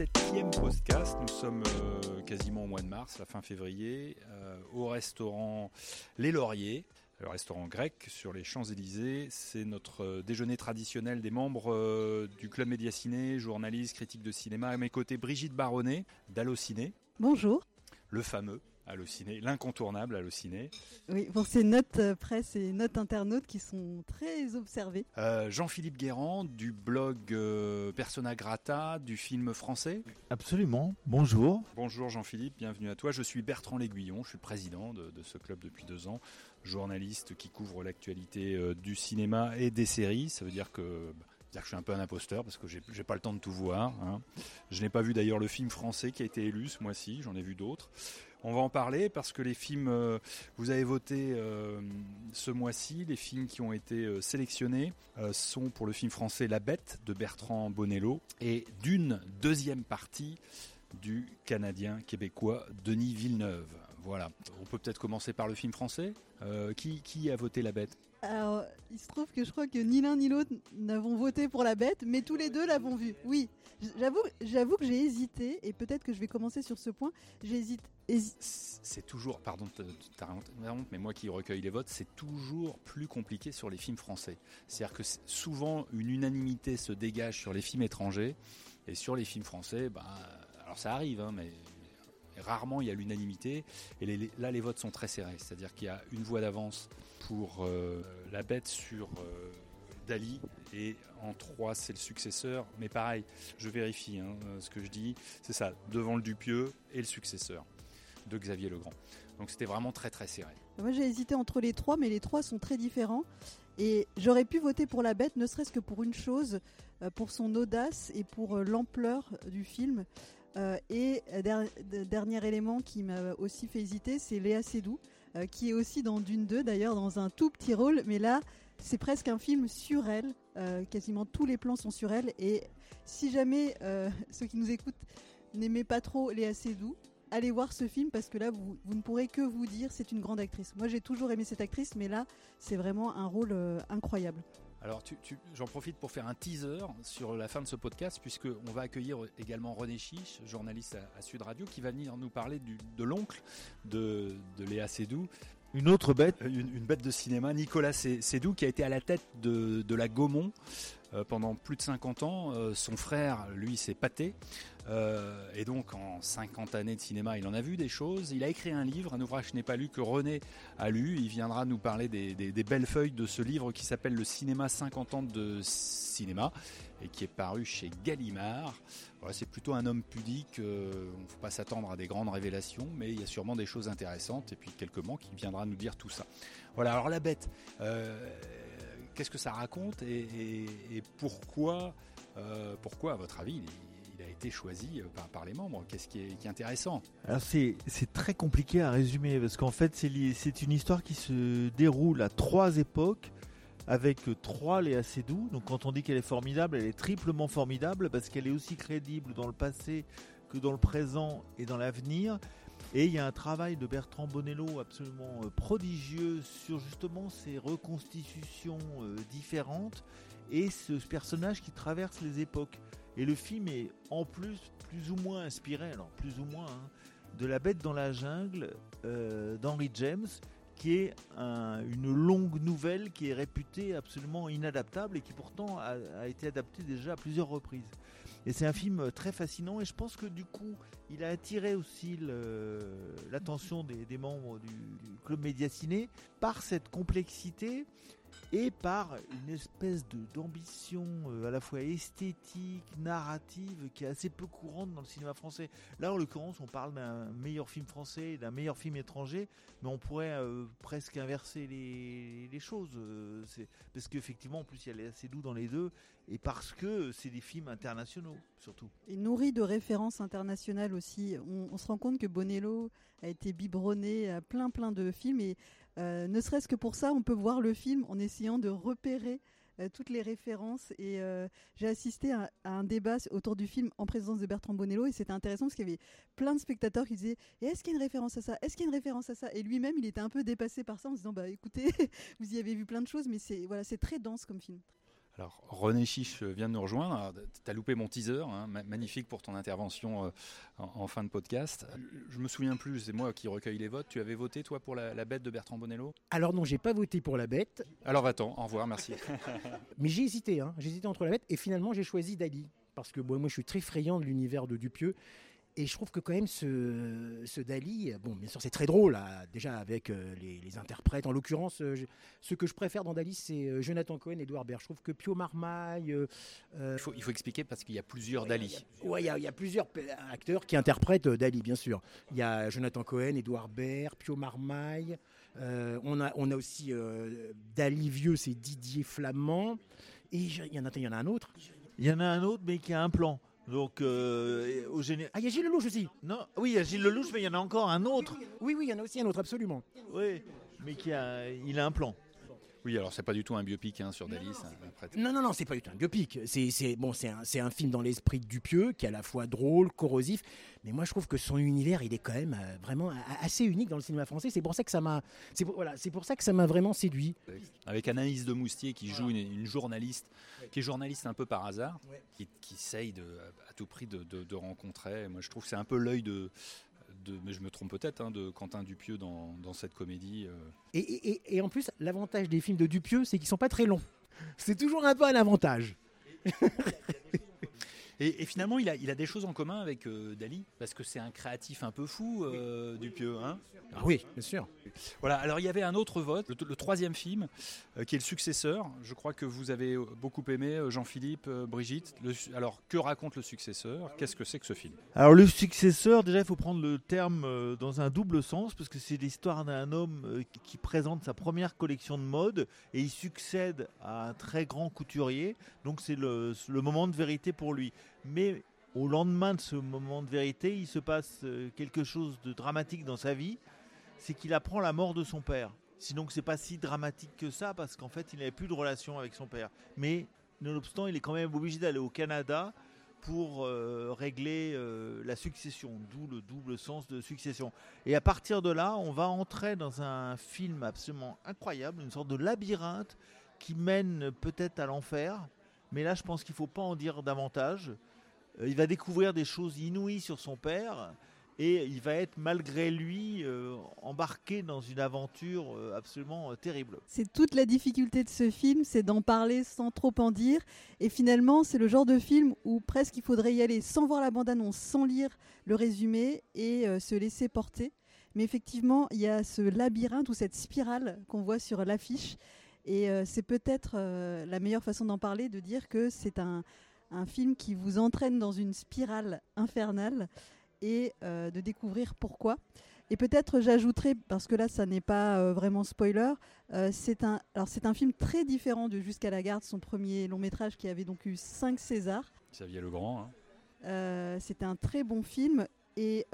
septième podcast. Nous sommes euh, quasiment au mois de mars, la fin février, euh, au restaurant Les Lauriers, le restaurant grec sur les Champs-Élysées. C'est notre euh, déjeuner traditionnel des membres du Club Médiaciné, journaliste, critique de cinéma. À mes côtés, Brigitte Baronnet d'Allociné. Bonjour. Le fameux Allociné, l'incontournable Allociné. Oui, pour ces notes euh, presse et notes internautes qui sont très observées. Euh, Jean-Philippe Guérand du blog euh, Persona Grata du film français. Absolument, bonjour. Bonjour Jean-Philippe, bienvenue à toi. Je suis Bertrand L'Aiguillon, je suis le président de, ce club depuis deux ans, journaliste qui couvre l'actualité du cinéma et des séries. Ça veut dire que... Bah, dire que je suis un peu un imposteur parce que j'ai pas le temps de tout voir. Hein. Je n'ai pas vu d'ailleurs le film français qui a été élu ce mois-ci, j'en ai vu d'autres. On va en parler parce que les films, euh, vous avez voté euh, ce mois-ci, les films qui ont été euh, sélectionnés sont pour le film français La Bête de Bertrand Bonello et d'une deuxième partie du Canadien québécois Denis Villeneuve. Voilà. On peut peut-être commencer par le film français. qui, qui a voté La Bête? Alors, il se trouve que je crois que ni l'un ni l'autre n'avons voté pour la bête, mais tous les deux l'avons vu. Oui, j'avoue, j'avoue que j'ai hésité, et peut-être que je vais commencer sur ce point. J'hésite. C'est toujours, pardon, mais moi qui recueille les votes, c'est toujours plus compliqué sur les films français. C'est-à-dire que souvent une unanimité se dégage sur les films étrangers, et sur les films français, bah, alors ça arrive, hein, mais rarement il y a l'unanimité. Et là, les votes sont très serrés. C'est-à-dire qu'il y a une voix d'avance pour euh, la bête sur euh, Dali. Et en 3, c'est le successeur. Mais pareil, je vérifie hein, ce que je dis. C'est ça, devant le Dupieux et le successeur de Xavier Legrand. Donc c'était vraiment très très serré. Moi j'ai hésité entre les trois, mais les trois sont très différents. Et j'aurais pu voter pour la bête, ne serait-ce que pour une chose, euh, pour son audace et pour l'ampleur du film. Euh, et euh, dernier élément qui m'a aussi fait hésiter, c'est Léa Seydoux, euh, qui est aussi dans Dune 2 d'ailleurs, dans un tout petit rôle, mais là, c'est presque un film sur elle. quasiment tous les plans sont sur elle. Et si jamais ceux qui nous écoutent n'aimaient pas trop Léa Seydoux, allez voir ce film parce que là, vous, vous ne pourrez que vous dire c'est une grande actrice. Moi, j'ai toujours aimé cette actrice, mais là, c'est vraiment un rôle incroyable. Alors, tu, j'en profite pour faire un teaser sur la fin de ce podcast, puisqu'on va accueillir également René Chiche, journaliste à, Sud Radio, qui va venir nous parler de l'oncle de, Léa Seydoux. Une autre bête une, bête de cinéma, Nicolas Seydoux, qui a été à la tête de, de la Gaumont euh, pendant plus de 50 ans. Euh, son frère, lui, s'est pâté. Euh, et donc, en 50 années de cinéma, il en a vu des choses. Il a écrit un livre, un ouvrage que je n'ai pas lu, que René a lu. Il viendra nous parler des, belles feuilles de ce livre qui s'appelle Le cinéma 50 ans de cinéma et qui est paru chez Gallimard. Voilà, c'est plutôt un homme pudique. on ne faut pas s'attendre à des grandes révélations, mais il y a sûrement des choses intéressantes. Et puis quelques mots qui viendra nous dire tout ça. Voilà, alors la bête qu'est-ce que ça raconte et, pourquoi, euh, pourquoi, à votre avis, il, a été choisi euh, par, les membres Qu'est-ce qui est, intéressant Alors c'est, très compliqué à résumer parce qu'en fait c'est, une histoire qui se déroule à trois époques avec trois Léa Seydoux. Donc quand on dit qu'elle est formidable, elle est triplement formidable parce qu'elle est aussi crédible dans le passé que dans le présent et dans l'avenir. Et il y a un travail de Bertrand Bonello absolument euh, prodigieux sur justement ces reconstitutions euh, différentes et ce personnage qui traverse les époques. Et le film est en plus plus ou moins inspiré, alors plus ou moins, hein, de La Bête dans la jungle euh, d'Henry James, qui est une longue nouvelle qui est réputée absolument inadaptable et qui pourtant a, été adaptée déjà à plusieurs reprises. Et c'est un film très fascinant et je pense que du coup il a attiré aussi l'attention des, membres du, club Médiaciné par cette complexité et par une espèce d'ambition euh, à la fois esthétique, narrative, qui est assez peu courante dans le cinéma français. Là, en l'occurrence, on parle d'un meilleur film français, d'un meilleur film étranger, mais on pourrait euh, presque inverser les, les choses. Euh, parce qu'effectivement, en plus, il y a assez doux dans les deux, et parce que c'est des films internationaux, surtout. Et nourri de références internationales aussi. On, on se rend compte que Bonello a été biberonné à plein plein de films, et ne serait-ce que pour ça, on peut voir le film en essayant de repérer euh, toutes les références et euh, j'ai assisté à, un débat autour du film en présence de Bertrand Bonello et c'était intéressant parce qu'il y avait plein de spectateurs qui disaient est-ce qu'il y a une référence à ça? Est-ce qu'il y a une référence à ça? Et lui-même il était un peu dépassé par ça en se disant bah écoutez vous y avez vu plein de choses mais c'est voilà c'est très dense comme film Alors, René Chiche vient de nous rejoindre. Tu as loupé mon teaser, hein, magnifique pour ton intervention euh, en, fin de podcast. Je me souviens plus, c'est moi qui recueille les votes. Tu avais voté, toi, pour la, bête de Bertrand Bonello? Alors non, j'ai pas voté pour la bête. Alors attends, au revoir, merci. Mais j'ai hésité, hein. j'ai hésité entre la bête et finalement j'ai choisi Dali. Parce que moi je suis très friand de l'univers de Dupieux et je trouve que quand même ce, ce Dali, bon bien sûr c'est très drôle, déjà avec euh, les, interprètes. En l'occurrence, euh, ce que je préfère dans Dali, c'est euh, Jonathan Cohen et Edouard Baird. Je trouve que Pio Marmaille... il, faut, il faut expliquer parce qu'il y a plusieurs Dali. Oui, il, y a plusieurs acteurs qui interprètent Dali, bien sûr. Il y a Jonathan Cohen, Edouard Baird, Pio Marmaille. on, a, on a aussi Dali vieux, c'est Didier Flamand. Et il y, en a, il y en a un autre. Il y en a un autre, mais qui a un plan. Donc, euh, au général. Ah, il y a Gilles Lelouch aussi Non, oui, il y a Gilles Lelouch, mais il y en a encore un autre. Oui, oui, il y en a aussi un autre, absolument. Oui, mais qui a, il a un plan. Oui, alors c'est pas du tout un biopic hein, sur Dali. Non, non, non, c'est pas du tout un biopic. C'est bon, c'est un, un, film dans l'esprit de Dupieux qui est à la fois drôle, corrosif, mais moi je trouve que son univers, il est quand même euh, vraiment assez unique dans le cinéma français. C'est pour ça que ça m'a, c'est voilà, c'est pour ça que ça m'a vraiment séduit. Avec Anaïs de Moustier qui joue une, journaliste, qui est journaliste un peu par hasard, qui, qui essaye de, à tout prix de, de rencontrer. Moi je trouve que c'est un peu l'œil de mais je me trompe peut-être, hein, de Quentin Dupieux dans, cette comédie. Euh. Et, en plus, l'avantage des films de Dupieux, c'est qu'ils sont pas très longs. C'est toujours un peu un avantage. Et, finalement, il a, il a, des choses en commun avec euh, Dali, parce que c'est un créatif un peu fou, euh, Dupieux. Hein ah oui, bien sûr. Voilà, alors il y avait un autre vote, le, troisième film, euh, qui est le successeur. Je crois que vous avez beaucoup aimé, Jean-Philippe, Brigitte. alors, que raconte le successeur? Qu'est-ce que c'est que ce film? Alors, le successeur, déjà, il faut prendre le terme dans un double sens, parce que c'est l'histoire d'un homme qui présente sa première collection de mode, et il succède à un très grand couturier. Donc, c'est le, le moment de vérité pour lui. Mais au lendemain de ce moment de vérité, il se passe euh, quelque chose de dramatique dans sa vie, c'est qu'il apprend la mort de son père. Sinon, c'est pas si dramatique que ça, parce qu'en fait, il n'avait plus de relation avec son père. Mais, nonobstant, il est quand même obligé d'aller au Canada pour euh, régler euh, la succession, d'où le double sens de succession. Et à partir de là, on va entrer dans un film absolument incroyable, une sorte de labyrinthe qui mène peut-être à l'enfer. Mais là, je pense qu'il ne faut pas en dire davantage. Euh, il va découvrir des choses inouïes sur son père et il va être malgré lui euh, embarqué dans une aventure euh, absolument terrible. C'est toute la difficulté de ce film, c'est d'en parler sans trop en dire. Et finalement, c'est le genre de film où presque il faudrait y aller sans voir la bande-annonce, sans lire le résumé et se laisser porter. Mais effectivement, il y a ce labyrinthe ou cette spirale qu'on voit sur l'affiche. Et c'est peut-être la meilleure façon d'en parler, de dire que c'est un, un film qui vous entraîne dans une spirale infernale et euh, de découvrir pourquoi. Et peut-être j'ajouterai, parce que là ça n'est pas euh, vraiment spoiler, euh, c'est un, alors c'est un film très différent de Jusqu'à la garde, son premier long métrage qui avait donc eu 5 Césars. Xavier Legrand. Hein. c'est un très bon film et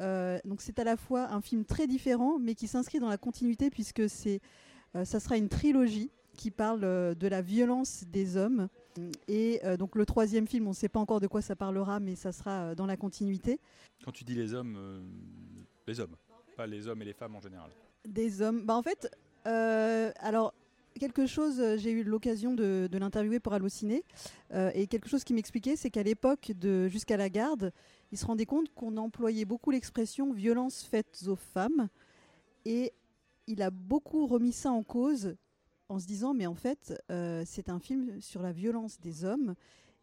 donc c'est à la fois un film très différent mais qui s'inscrit dans la continuité puisque c'est, ça sera une trilogie qui parle de la violence des hommes et euh, donc le troisième film, on ne sait pas encore de quoi ça parlera, mais ça sera euh, dans la continuité. Quand tu dis les hommes, euh, les hommes, pas les hommes et les femmes en général. Des hommes. Bah en fait, alors quelque chose, j'ai eu l'occasion de, l'interviewer pour Allociné, et quelque chose qui m'expliquait, c'est qu'à l'époque de Jusqu'à la garde, il se rendait compte qu'on employait beaucoup l'expression violence faite aux femmes, et il a beaucoup remis ça en cause en se disant mais en fait euh, c'est un film sur la violence des hommes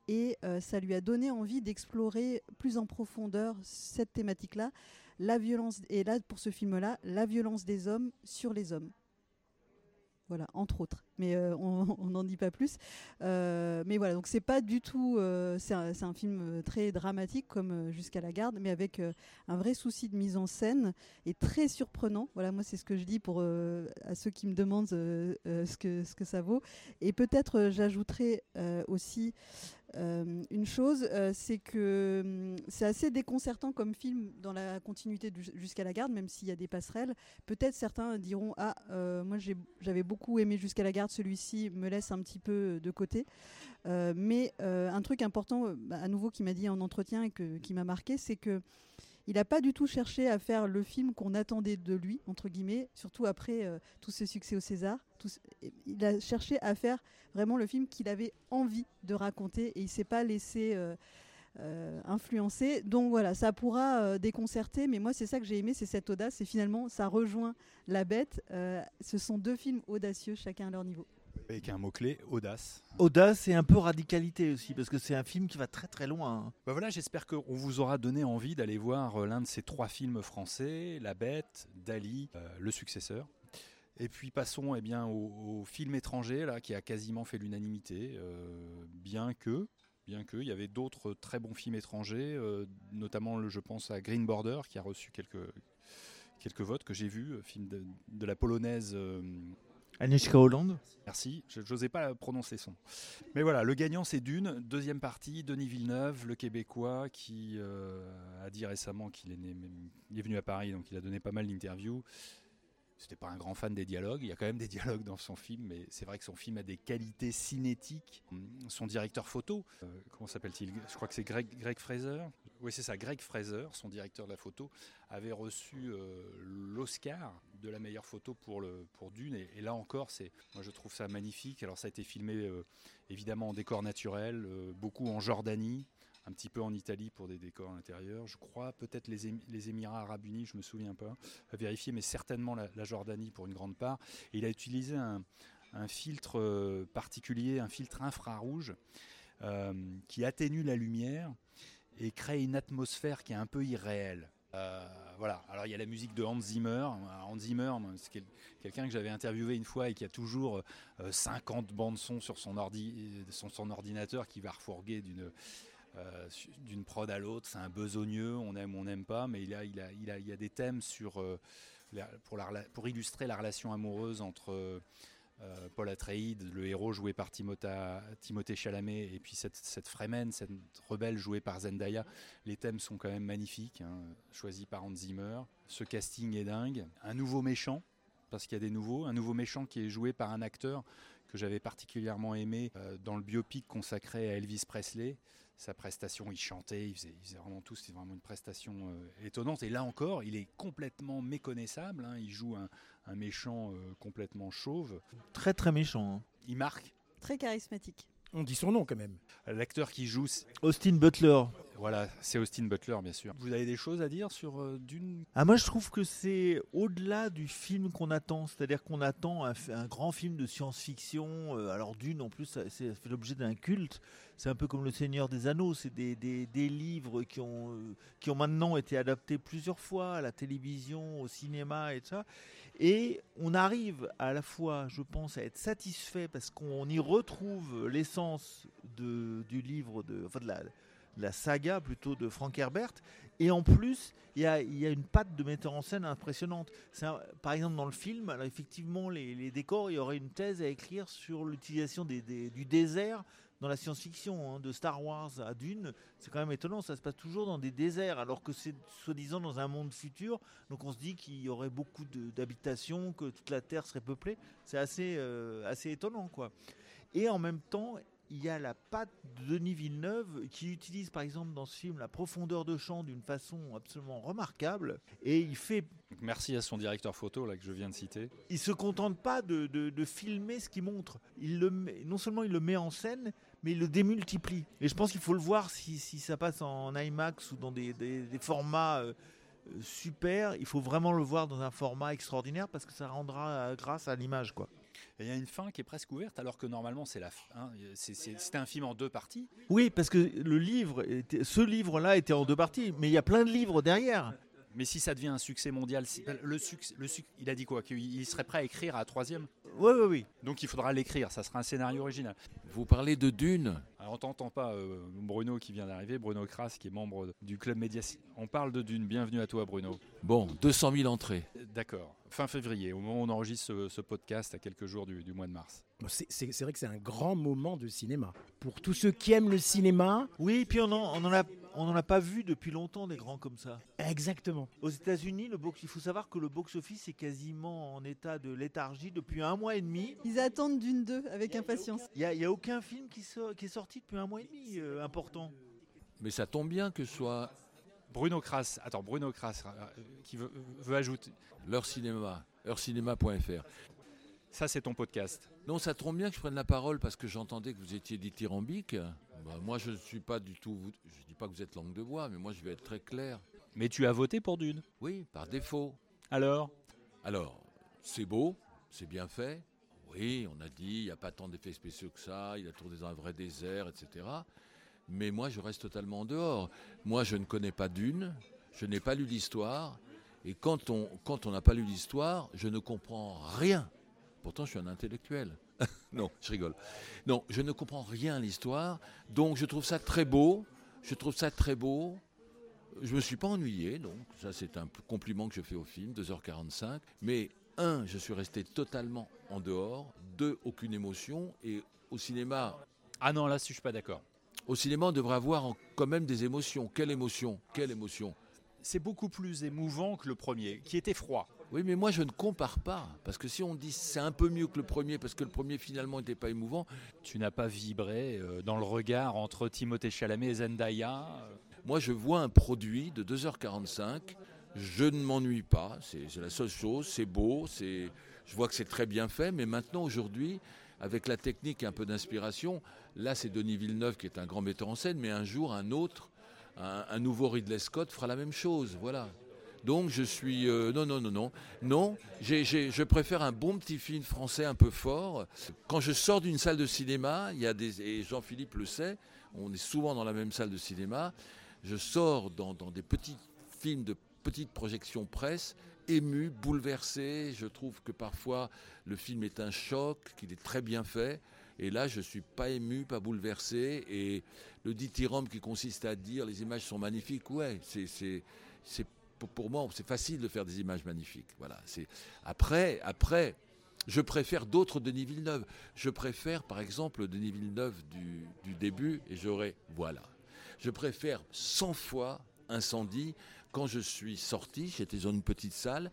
et euh, ça lui a donné envie d'explorer plus en profondeur cette thématique-là, la violence et là pour ce film-là, la violence des hommes sur les hommes. Voilà, entre autres. Mais euh, on n'en dit pas plus. Euh, mais voilà, donc c'est pas du tout. Euh, c'est un, film très dramatique, comme Jusqu'à la garde, mais avec un vrai souci de mise en scène et très surprenant. Voilà, moi, c'est ce que je dis pour à ceux qui me demandent ce, que, ce que ça vaut. Et peut-être j'ajouterai aussi euh, une chose, euh, c'est que hum, c'est assez déconcertant comme film dans la continuité Jusqu'à la garde, même s'il y a des passerelles. Peut-être certains diront Ah, euh, moi j'avais beaucoup aimé Jusqu'à la garde, celui-ci me laisse un petit peu de côté. mais un truc important, bah, à nouveau, qui m'a dit en entretien et qui m'a marqué, c'est que il n'a pas du tout cherché à faire le film qu'on attendait de lui, entre guillemets, surtout après tous ses succès au César, tout- il a cherché à faire vraiment le film qu'il avait envie de raconter et il s'est pas laissé euh, euh, influencer. Donc voilà, ça pourra euh, déconcerter, mais moi c'est ça que j'ai aimé, c'est cette audace et finalement ça rejoint La Bête. Euh, ce sont deux films audacieux, chacun à leur niveau. Avec un mot-clé, audace. Audace et un peu radicalité aussi, parce que c'est un film qui va très très loin. hein. Bah voilà, j'espère qu'on vous aura donné envie d'aller voir l'un de ces trois films français, La Bête, Dali, euh, Le Successeur. Et puis passons eh bien, au, au film étranger là, qui a quasiment fait l'unanimité, euh, bien que, bien que, il y avait d'autres très bons films étrangers, euh, notamment le, je pense à Green Border qui a reçu quelques, quelques votes que j'ai vus, euh, film de, de la polonaise. euh, Agnieszka Holland Merci, je n'osais pas prononcer son. Mais voilà, le gagnant c'est Dune, deuxième partie, Denis Villeneuve, le Québécois, qui a dit récemment qu'il est, né- il est venu à Paris, donc il a donné pas mal d'interviews. C'était pas un grand fan des dialogues, il y a quand même des dialogues dans son film, mais c'est vrai que son film a des qualités cinétiques. Son directeur photo, euh, comment s'appelle-t-il? Je crois que c'est Greg, Greg Fraser. Oui, c'est ça, Greg Fraser, son directeur de la photo, avait reçu euh, l'Oscar de la meilleure photo pour, le, pour Dune. Et, là encore, c'est, moi je trouve ça magnifique. Alors ça a été filmé euh, évidemment en décor naturel, beaucoup en Jordanie, un petit peu en Italie pour des décors intérieurs. Je crois peut-être les, Émi- les Émirats Arabes Unis, je me souviens pas, à vérifier, mais certainement la, Jordanie pour une grande part. Il a utilisé un, filtre euh, particulier, un filtre infrarouge euh, qui atténue la lumière et crée une atmosphère qui est un peu irréelle. Euh, voilà. Alors il y a la musique de Hans Zimmer. Hans Zimmer, c'est quel- quelqu'un que j'avais interviewé une fois et qui a toujours euh, 50 bandes son sur son, son ordinateur qui va refourguer d'une euh, d'une prod à l'autre. C'est un besogneux, on aime, on n'aime pas, mais il a, il a, il a, il a des thèmes sur euh, pour, illustrer la relation amoureuse entre euh, Paul Atreides, le héros joué par Timothée, Chalamet, et puis cette, cette Fremen, cette rebelle jouée par Zendaya. Les thèmes sont quand même magnifiques, hein, choisis par Hans Zimmer. Ce casting est dingue. Un nouveau méchant, parce qu'il y a des nouveaux. Un nouveau méchant qui est joué par un acteur que j'avais particulièrement aimé dans le biopic consacré à Elvis Presley. Sa prestation, il chantait, il faisait, il faisait vraiment tout, c'était vraiment une prestation euh, étonnante. Et là encore, il est complètement méconnaissable. hein. Il joue un, un méchant euh, complètement chauve. Très très méchant. hein. Il marque. Très charismatique. On dit son nom quand même. L'acteur qui joue, Austin Butler. Voilà, c'est Austin Butler, bien sûr. Vous avez des choses à dire sur euh, Dune? Ah, moi je trouve que c'est au-delà du film qu'on attend, c'est-à-dire qu'on attend un, grand film de science-fiction. euh, alors Dune en plus, ça, fait l'objet d'un culte. C'est un peu comme Le Seigneur des Anneaux, c'est des, des- des livres qui ont, euh, qui ont maintenant été adaptés plusieurs fois à la télévision, au cinéma et tout ça. Et on arrive à la fois, je pense, à être satisfait parce qu'on y retrouve l'essence de- du livre, de, enfin de la, la saga plutôt de Frank Herbert. Et en plus, il y a, une patte de metteur en scène impressionnante. Par exemple, dans le film, alors effectivement, les, décors, il y aurait une thèse à écrire sur l'utilisation du désert dans la science-fiction, hein, de Star Wars à Dune. C'est quand même étonnant, ça se passe toujours dans des déserts, alors que c'est soi-disant dans un monde futur. Donc on se dit qu'il y aurait beaucoup d'habitations, que toute la Terre serait peuplée. C'est assez, euh, assez étonnant, quoi. Et en même temps, il y a la patte de Denis Villeneuve qui utilise par exemple dans ce film la profondeur de champ d'une façon absolument remarquable et il fait Donc, Merci à son directeur photo là que je viens de citer. il se contente pas de, de- de filmer ce qu'il montre. Il le non seulement il le met en scène, mais il le démultiplie. Et je pense qu'il faut le voir si, si ça passe en IMAX ou dans des, des- des formats euh, euh, super. Il faut vraiment le voir dans un format extraordinaire parce que ça rendra euh, grâce à l'image, quoi. Il y a une fin qui est presque ouverte alors que normalement c'est la C'était un film en deux parties. Oui, parce que le livre, ce livre-là était en deux parties, mais il y a plein de livres derrière. Mais si ça devient un succès mondial, si- le succès, le suc- il a dit quoi? Qu'il il serait prêt à écrire à un troisième? Oui, oui, oui. Donc il faudra l'écrire, ça sera un scénario original. Vous parlez de Dune? Alors on t'entend pas, euh, Bruno qui vient d'arriver, Bruno Kras qui est membre du club Médias. On parle de Dune, bienvenue à toi Bruno. Bon, 200 000 entrées. D'accord, fin février, au moment où on enregistre ce, ce podcast à quelques jours du, du mois de mars. C'est vrai que c'est un grand moment de cinéma. Pour tous ceux qui aiment le cinéma, Oui, puis on en, on en a, on en a pas vu depuis longtemps des grands comme ça. exactement. Aux États-Unis, le box, il faut savoir que le box-office est quasiment en état de léthargie depuis un mois et demi. Ils attendent d'une deux avec impatience. Il n'y a, il y a aucun film qui est sorti depuis un mois et demi euh, important. Mais ça tombe bien que ce soit Bruno Kras, attends, Bruno Kras euh, qui veut, veut ajouter. leur cinéma, heurcinéma.fr. Ça, c'est ton podcast. Non, ça tombe bien que je prenne la parole parce que j'entendais que vous étiez dithyrambique. Bah, moi, je ne suis pas du tout. Je ne dis pas que vous êtes langue de bois, mais moi, je vais être très clair. Mais tu as voté pour Dune. Oui, par défaut. Alors? Alors, c'est beau, c'est bien fait. Oui, on a dit, il n'y a pas tant d'effets spéciaux que ça, il a tourné dans un vrai désert, etc. Mais moi, je reste totalement en dehors. Moi, je ne connais pas Dune, je n'ai pas lu l'histoire. Et quand on quand on n'a pas lu l'histoire, je ne comprends rien. Pourtant, je suis un intellectuel. non, je rigole. Non, je ne comprends rien à l'histoire. Donc, je trouve ça très beau. Je trouve ça très beau. Je ne me suis pas ennuyé, donc ça c'est un compliment que je fais au film, 2h45. Mais un, je suis resté totalement en dehors. Deux, aucune émotion. Et au cinéma, Ah non, là, je suis pas d'accord. au cinéma, on devrait avoir en- quand même des émotions. Quelle émotion? Quelle émotion? C'est beaucoup plus émouvant que le premier, qui était froid. Oui, mais moi je ne compare pas. Parce que si on dit c'est un peu mieux que le premier, parce que le premier finalement n'était pas émouvant, Tu n'as pas vibré euh, dans le regard entre Timothée Chalamet et Zendaya. euh, moi je vois un produit de 2h45. Je ne m'ennuie pas. C'est la seule chose. C'est beau. c'est- Je vois que c'est très bien fait. Mais maintenant, aujourd'hui, avec la technique et un peu d'inspiration, là c'est Denis Villeneuve qui est un grand metteur en scène, mais un jour, un autre, un, un nouveau Ridley Scott fera la même chose. Voilà. Donc je suis... euh, non, non, non, non. Non, je préfère un bon petit film français un peu fort. Quand je sors d'une salle de cinéma, il y a des... Et Jean-Philippe le sait, on est souvent dans la même salle de cinéma. Je sors dans, des petits films de petite projection presse, ému, bouleversé. Je trouve que parfois le film est un choc, qu'il est très bien fait. Et là, je suis pas ému, pas bouleversé. Et le dithyrambe qui consiste à dire les images sont magnifiques, ouais, c'est pour, moi, c'est facile de faire des images magnifiques. Voilà. Après, après, je préfère d'autres Denis Villeneuve. Je préfère, par exemple, Denis Villeneuve du, début, et j'aurais, voilà. Je préfère 100 fois Incendie. Quand je suis sorti, j'étais dans une petite salle,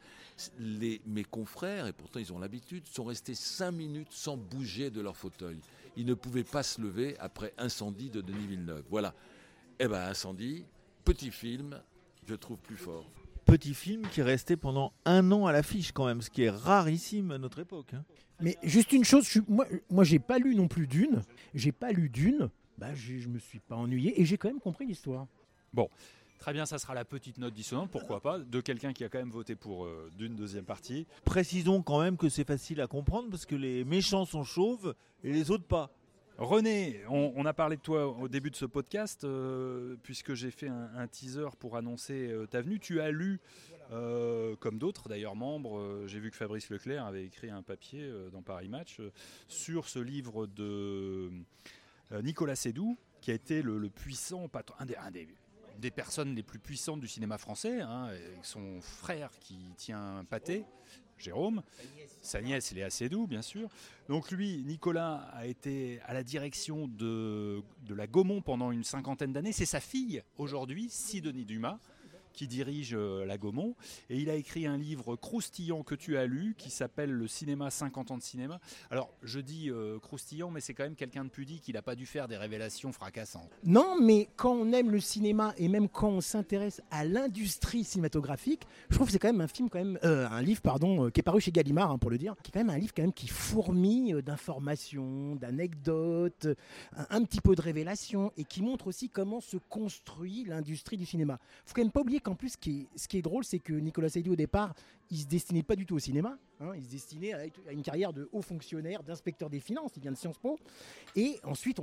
mes confrères, et pourtant ils ont l'habitude, sont restés 5 minutes sans bouger de leur fauteuil. Ils ne pouvaient pas se lever après Incendie de Denis Villeneuve. Voilà. Eh ben Incendie, petit film, je trouve plus fort. Petit film qui est resté pendant un an à l'affiche quand même, ce qui est rarissime à notre époque. hein. Mais juste une chose, je suis- moi, moi j'ai pas lu non plus Dune. J'ai pas lu Dune. Bah, j'ai- je me suis pas ennuyé et j'ai quand même compris l'histoire. Très bien, ça sera la petite note dissonante, pourquoi pas, de quelqu'un qui a quand même voté pour euh, d'une deuxième partie. Précisons quand même que c'est facile à comprendre parce que les méchants sont chauves et les autres pas. René, on, a parlé de toi au début de ce podcast, euh, puisque j'ai fait un, teaser pour annoncer euh, ta venue. Tu as lu, euh, comme d'autres d'ailleurs membres, j'ai vu que Fabrice Leclerc avait écrit un papier dans Paris Match sur ce livre de Nicolas Sédou, qui a été le, puissant patron, un des, personnes les plus puissantes du cinéma français, hein, avec son frère qui tient un pâté, Jérôme, sa nièce Léa Sédou, bien sûr. Donc lui, Nicolas, a été à la direction de, de la Gaumont pendant une cinquantaine d'années. C'est sa fille, aujourd'hui, Sidonie Dumas, qui dirige euh, la Gaumont. Et il a écrit un livre croustillant que tu as lu, qui s'appelle Le cinéma 50 ans de cinéma. Alors, je dis euh, croustillant, mais c'est quand même quelqu'un de pudique. Il n'a pas dû faire des révélations fracassantes. Non, mais quand on aime le cinéma et même quand on s'intéresse à l'industrie cinématographique, je trouve que c'est quand même un film, quand même, euh, un livre, pardon, qui est paru chez Gallimard, hein, pour le dire, qui est quand même un livre quand même qui fourmille d'informations, d'anecdotes, un, petit peu de révélations et qui montre aussi comment se construit l'industrie du cinéma. Faut quand même pas oublier qu'en plus, ce qui est, ce qui est drôle, c'est que Nicolas Seydoux au départ, il se destinait pas du tout au cinéma. hein, il se destinait à, une carrière de haut fonctionnaire, d'inspecteur des finances. Il vient de Sciences Po. Et ensuite,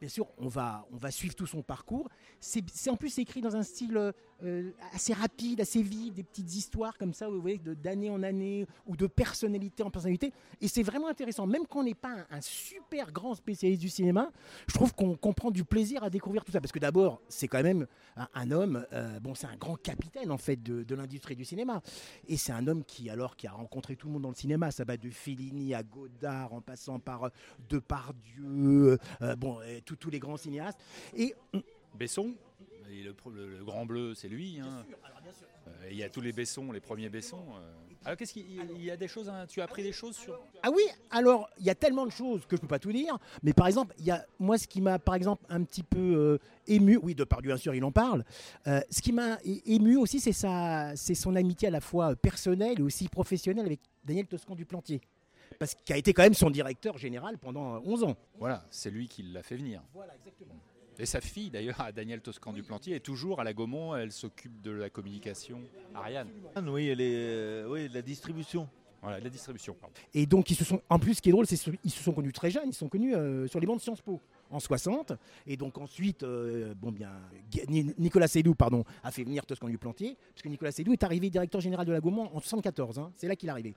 bien sûr, on va, on va suivre tout son parcours. C'est c'est en plus écrit dans un style euh, assez rapide, assez vite, des petites histoires comme ça, vous voyez, d'année en année, ou de personnalité en personnalité. Et c'est vraiment intéressant. Même quand on n'est pas un, super grand spécialiste du cinéma, je trouve qu'on qu'on prend du plaisir à découvrir tout ça. Parce que d'abord, c'est quand même un, homme, euh, bon, c'est un grand capitaine en fait de, de l'industrie du cinéma. Et c'est un homme qui, alors, qui a rencontré tout le monde dans le cinéma. Ça va de Fellini à Godard, en passant par euh, Depardieu, euh, bon, et tous tous les grands cinéastes. Et Besson, et le, le- le grand bleu, c'est lui. hein. Euh, Il y a tous les Bessons, les premiers Bessons. euh. Alors, qu'est-ce qu'il il y a des choses hein, Tu as appris des choses sur Ah oui, alors il y a tellement de choses que je peux pas tout dire, mais par exemple, il y a moi ce qui m'a par exemple un petit peu euh, ému, oui, de par bien sûr, il en parle. euh, ce qui m'a ému aussi, c'est sa, c'est son amitié à la fois personnelle et aussi professionnelle avec Daniel Toscan du Plantier. parce qu'il a été quand même son directeur général pendant 11 ans. Voilà, c'est lui qui l'a fait venir. Voilà, exactement. Et sa fille, d'ailleurs, Danielle Toscan du Plantier, est toujours à la Gaumont. Elle s'occupe de la communication. Ariane. Oui, elle est, euh, oui, la distribution. Voilà, la distribution. Et donc, ils se sont, en plus, ce qui est drôle, c'est qu'ils se sont connus très jeunes. Ils se sont connus euh, sur les bancs de Sciences Po en 60. Et donc ensuite, euh, bon bien, Nicolas Seydoux, pardon, a fait venir Toscan du Plantier, parce que Nicolas Seydoux est arrivé directeur général de la Gaumont en 74. Hein. c'est là qu'il est arrivé.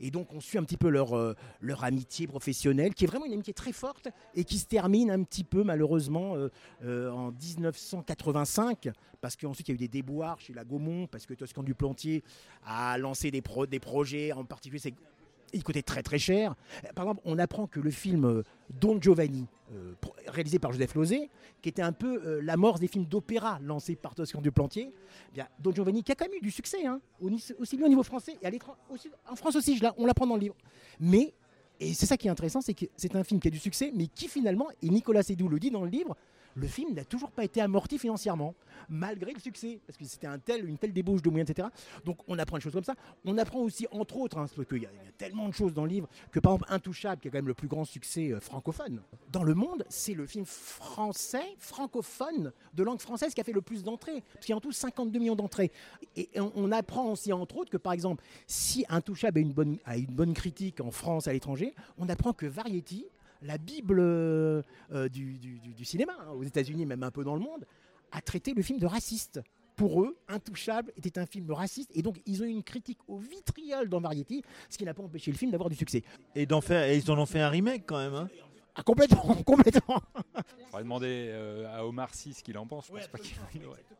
Et donc on suit un petit peu leur, euh, leur amitié professionnelle, qui est vraiment une amitié très forte et qui se termine un petit peu malheureusement euh, en 1985, parce qu'ensuite il y a eu des déboires chez la Gaumont, parce que Toscan du Plantier a lancé des projets, en particulier il coûtait très très cher. Par exemple, on apprend que le film Don Giovanni, euh, réalisé par Joseph Lozé, qui était un peu euh, la l'amorce des films d'opéra lancés par Toscan du Plantier. Eh bien, Don Giovanni, qui a quand même eu du succès, hein, aussi bien au niveau français et à en France aussi, on l'apprend dans le livre. Mais, et c'est ça qui est intéressant, c'est que c'est un film qui a du succès, mais qui finalement, et Nicolas Sédou le dit dans le livre, le film n'a toujours pas été amorti financièrement, malgré le succès, parce que c'était un tel, une telle débauche de moyens, etc. Donc on apprend une chose comme ça. On apprend aussi, entre autres, hein, parce qu'il y, a tellement de choses dans le livre, que par exemple Intouchable, qui est quand même le plus grand succès euh, francophone dans le monde, c'est le film français, francophone, de langue française qui a fait le plus d'entrées, parce y a en tout 52 millions d'entrées. Et on, apprend aussi, entre autres, que par exemple, si Intouchable a une bonne, a une bonne critique en France, à l'étranger, on apprend que Variety la Bible euh, du, cinéma, hein, aux États-Unis, même un peu dans le monde, a traité le film de raciste. Pour eux, Intouchable était un film raciste et donc ils ont eu une critique au vitriol dans Variety, ce qui n'a pas empêché le film d'avoir du succès. Et, d'en faire, ils en ont fait un remake quand même. Hein. ah, complètement, complètement. On va demander euh, à Omar Sy ce qu'il en pense.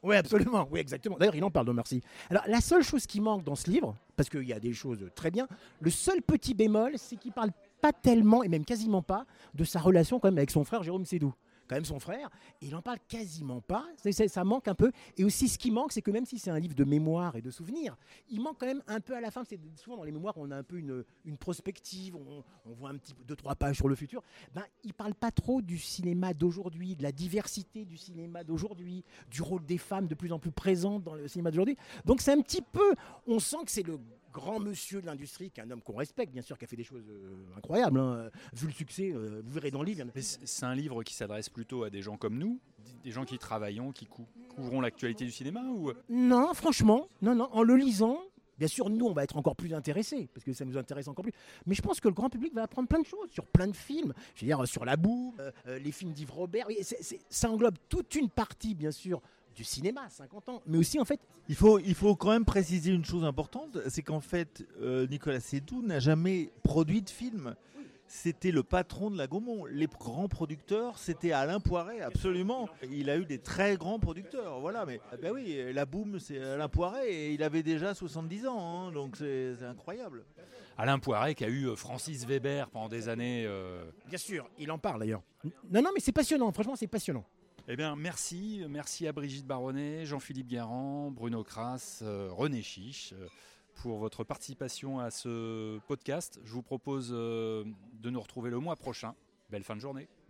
Oui, absolument. Oui, exactement. D'ailleurs, il en parle d'Omar Sy. Alors, la seule chose qui manque dans ce livre, parce qu'il y a des choses très bien, le seul petit bémol, c'est qu'il parle tellement, et même quasiment pas, de sa relation quand même avec son frère Jérôme Sédou quand même son frère, il en parle quasiment pas. ça manque un peu. Et aussi, ce qui manque, c'est que même si c'est un livre de mémoire et de souvenirs, il manque quand même un peu à la fin. C'est souvent dans les mémoires, on a un peu une, une prospective, on, voit un petit deux trois pages sur le futur. Ben, il parle pas trop du cinéma d'aujourd'hui, de la diversité du cinéma d'aujourd'hui, du rôle des femmes de plus en plus présentes dans le cinéma d'aujourd'hui. Donc c'est un petit peu, on sent que c'est le grand monsieur de l'industrie, qui est un homme qu'on respecte, bien sûr, qui a fait des choses euh, incroyables. Hein. Vu le succès, euh, vous verrez dans le livre. C'est un livre qui s'adresse plutôt à des gens comme nous, des gens qui travaillons, qui couvront l'actualité du cinéma ou... Non, franchement, non, non. En le lisant, Bien sûr, nous, on va être encore plus intéressés, parce que ça nous intéresse encore plus. Mais je pense que le grand public va apprendre plein de choses, sur plein de films. Je veux dire, sur La Boue, euh, les films d'Yves Robert. ça englobe toute une partie, bien sûr, du cinéma, 50 ans. Mais aussi, en fait. Il faut, il faut quand même préciser une chose importante c'est qu'en fait, euh, Nicolas Sédou n'a jamais produit de film. C'était le patron de la Gaumont. Les grands producteurs, c'était Alain Poiret, absolument. Il a eu des très grands producteurs, voilà. Mais ben oui, la boum, c'est Alain Poiret et il avait déjà 70 ans, hein, donc c'est incroyable. Alain Poiret qui a eu euh, Francis Weber pendant des années. Euh. Bien sûr, il en parle d'ailleurs. Non, non, mais c'est passionnant. Franchement, c'est passionnant. Eh bien, merci. Merci à Brigitte Baronnet, Jean-Philippe Garand, Bruno Kras, euh, René Chiche euh, pour votre participation à ce podcast. Je vous propose euh, de nous retrouver le mois prochain. Belle fin de journée.